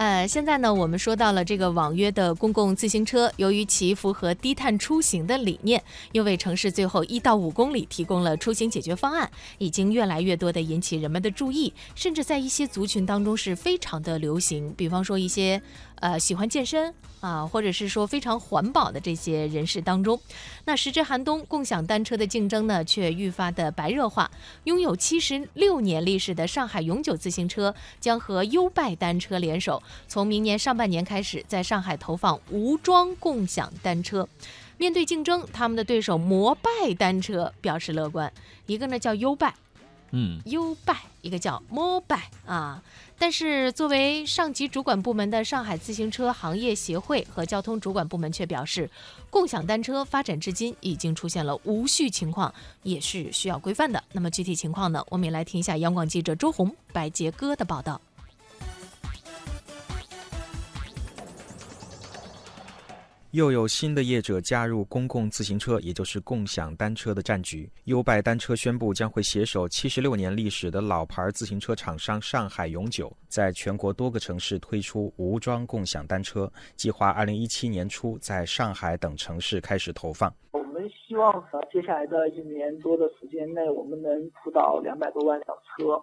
呃，现在呢，我们说到了这个网约的公共自行车，由于其符合低碳出行的理念，又为城市最后一到五公里提供了出行解决方案，已经越来越多的引起人们的注意，甚至在一些族群当中是非常的流行。比方说一些呃喜欢健身啊，或者是说非常环保的这些人士当中，那时值寒冬，共享单车的竞争呢却愈发的白热化。拥有七十六年历史的上海永久自行车将和优拜单车联手。从明年上半年开始，在上海投放无桩共享单车。面对竞争，他们的对手摩拜单车表示乐观。一个呢叫优拜，嗯，优拜；一个叫摩拜啊。但是作为上级主管部门的上海自行车行业协会和交通主管部门却表示，共享单车发展至今已经出现了无序情况，也是需要规范的。那么具体情况呢？我们也来听一下央广记者周红、白杰哥的报道。又有新的业者加入公共自行车，也就是共享单车的战局。优拜单车宣布将会携手七十六年历史的老牌自行车厂商上海永久，在全国多个城市推出无桩共享单车，计划二零一七年初在上海等城市开始投放。我们希望呃，接下来的一年多的时间内，我们能铺到两百多万辆车，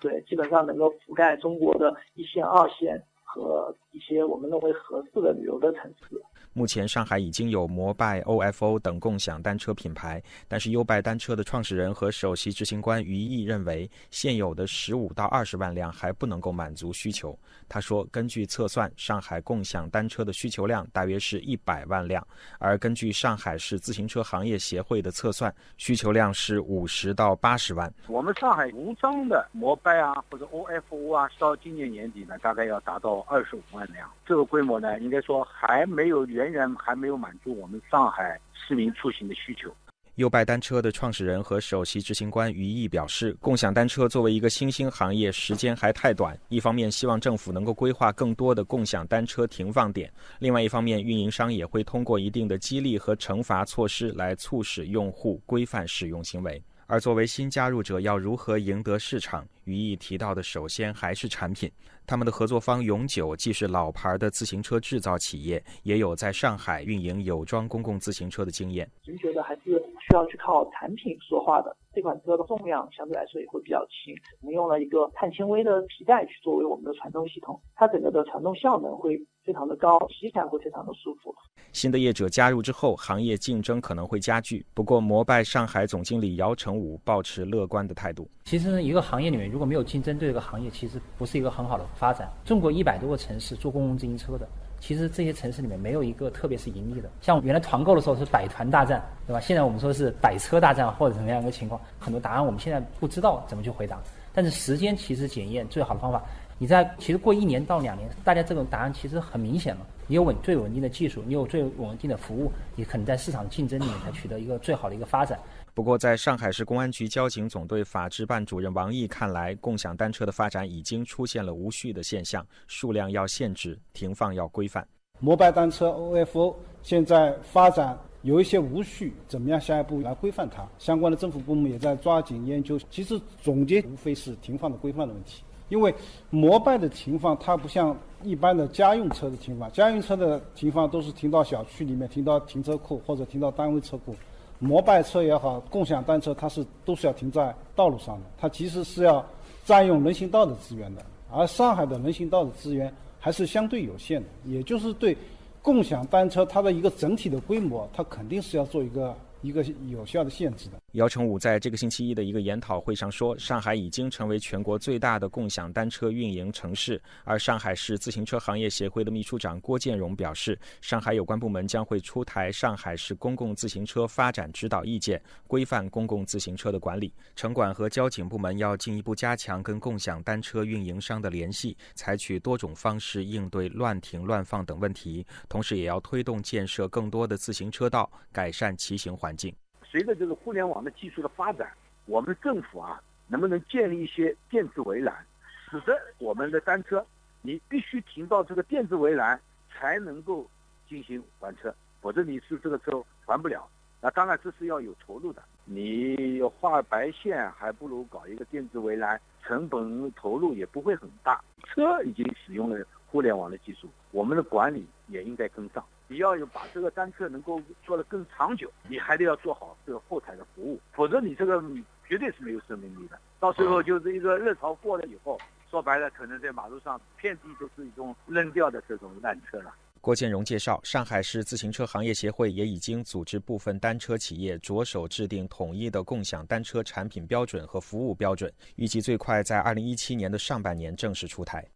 对，基本上能够覆盖中国的一线、二线和一些我们认为合适的旅游的城市。目前，上海已经有摩拜、OFO 等共享单车品牌，但是优拜单车的创始人和首席执行官于毅认为，现有的十五到二十万辆还不能够满足需求。他说，根据测算，上海共享单车的需求量大约是一百万辆，而根据上海市自行车行业协会的测算，需求量是五十到八十万。我们上海无桩的摩拜啊，或者 OFO 啊，到今年年底呢，大概要达到二十五万这个规模呢，应该说还没有远远还没有满足我们上海市民出行的需求。优拜单车的创始人和首席执行官于毅表示，共享单车作为一个新兴行业，时间还太短。一方面，希望政府能够规划更多的共享单车停放点；另外一方面，运营商也会通过一定的激励和惩罚措施来促使用户规范使用行为。而作为新加入者，要如何赢得市场？于毅提到的，首先还是产品。他们的合作方永久既是老牌的自行车制造企业，也有在上海运营有装公共自行车的经验。我们觉得还是需要去靠产品说话的。这款车的重量相对来说也会比较轻，我们用了一个碳纤维的皮带去作为我们的传动系统，它整个的传动效能会非常的高，骑起来会非常的舒服。新的业者加入之后，行业竞争可能会加剧。不过，摩拜上海总经理姚成武保持乐观的态度。其实，一个行业里面如果没有竞争，对这个行业其实不是一个很好的发展。中国一百多个城市做公共自行车的，其实这些城市里面没有一个特别是盈利的。像原来团购的时候是百团大战，对吧？现在我们说是百车大战或者怎么样一个情况，很多答案我们现在不知道怎么去回答。但是时间其实检验最好的方法。你在其实过一年到两年，大家这种答案其实很明显了。你有稳最稳定的技术，你有最稳定的服务，你可能在市场竞争里面才取得一个最好的一个发展。不过，在上海市公安局交警总队法制办主任王毅看来，共享单车的发展已经出现了无序的现象，数量要限制，停放要规范。摩拜单车 OFO 现在发展有一些无序，怎么样下一步来规范它？相关的政府部门也在抓紧研究。其实总结无非是停放的规范的问题。因为摩拜的停放，它不像一般的家用车的停放，家用车的停放都是停到小区里面，停到停车库或者停到单位车库。摩拜车也好，共享单车它是都是要停在道路上的，它其实是要占用人行道的资源的。而上海的人行道的资源还是相对有限的，也就是对共享单车它的一个整体的规模，它肯定是要做一个。一个有效的限制的。姚成武在这个星期一的一个研讨会上说，上海已经成为全国最大的共享单车运营城市。而上海市自行车行业协会的秘书长郭建荣表示，上海有关部门将会出台上海市公共自行车发展指导意见，规范公共自行车的管理。城管和交警部门要进一步加强跟共享单车运营商的联系，采取多种方式应对乱停乱放等问题，同时也要推动建设更多的自行车道，改善骑行环。境随着这个互联网的技术的发展，我们政府啊，能不能建立一些电子围栏，使得我们的单车，你必须停到这个电子围栏才能够进行还车，否则你是这个车还不了。那当然这是要有投入的，你画白线还不如搞一个电子围栏，成本投入也不会很大。车已经使用了互联网的技术，我们的管理也应该跟上。你要有把这个单车能够做得更长久，你还得要做好这个后台的服务，否则你这个绝对是没有生命力的。到最后就是一个热潮过了以后，说白了，可能在马路上遍地都是一种扔掉的这种烂车了。郭建荣介绍，上海市自行车行业协会也已经组织部分单车企业着手制定统一的共享单车产品标准和服务标准，预计最快在二零一七年的上半年正式出台。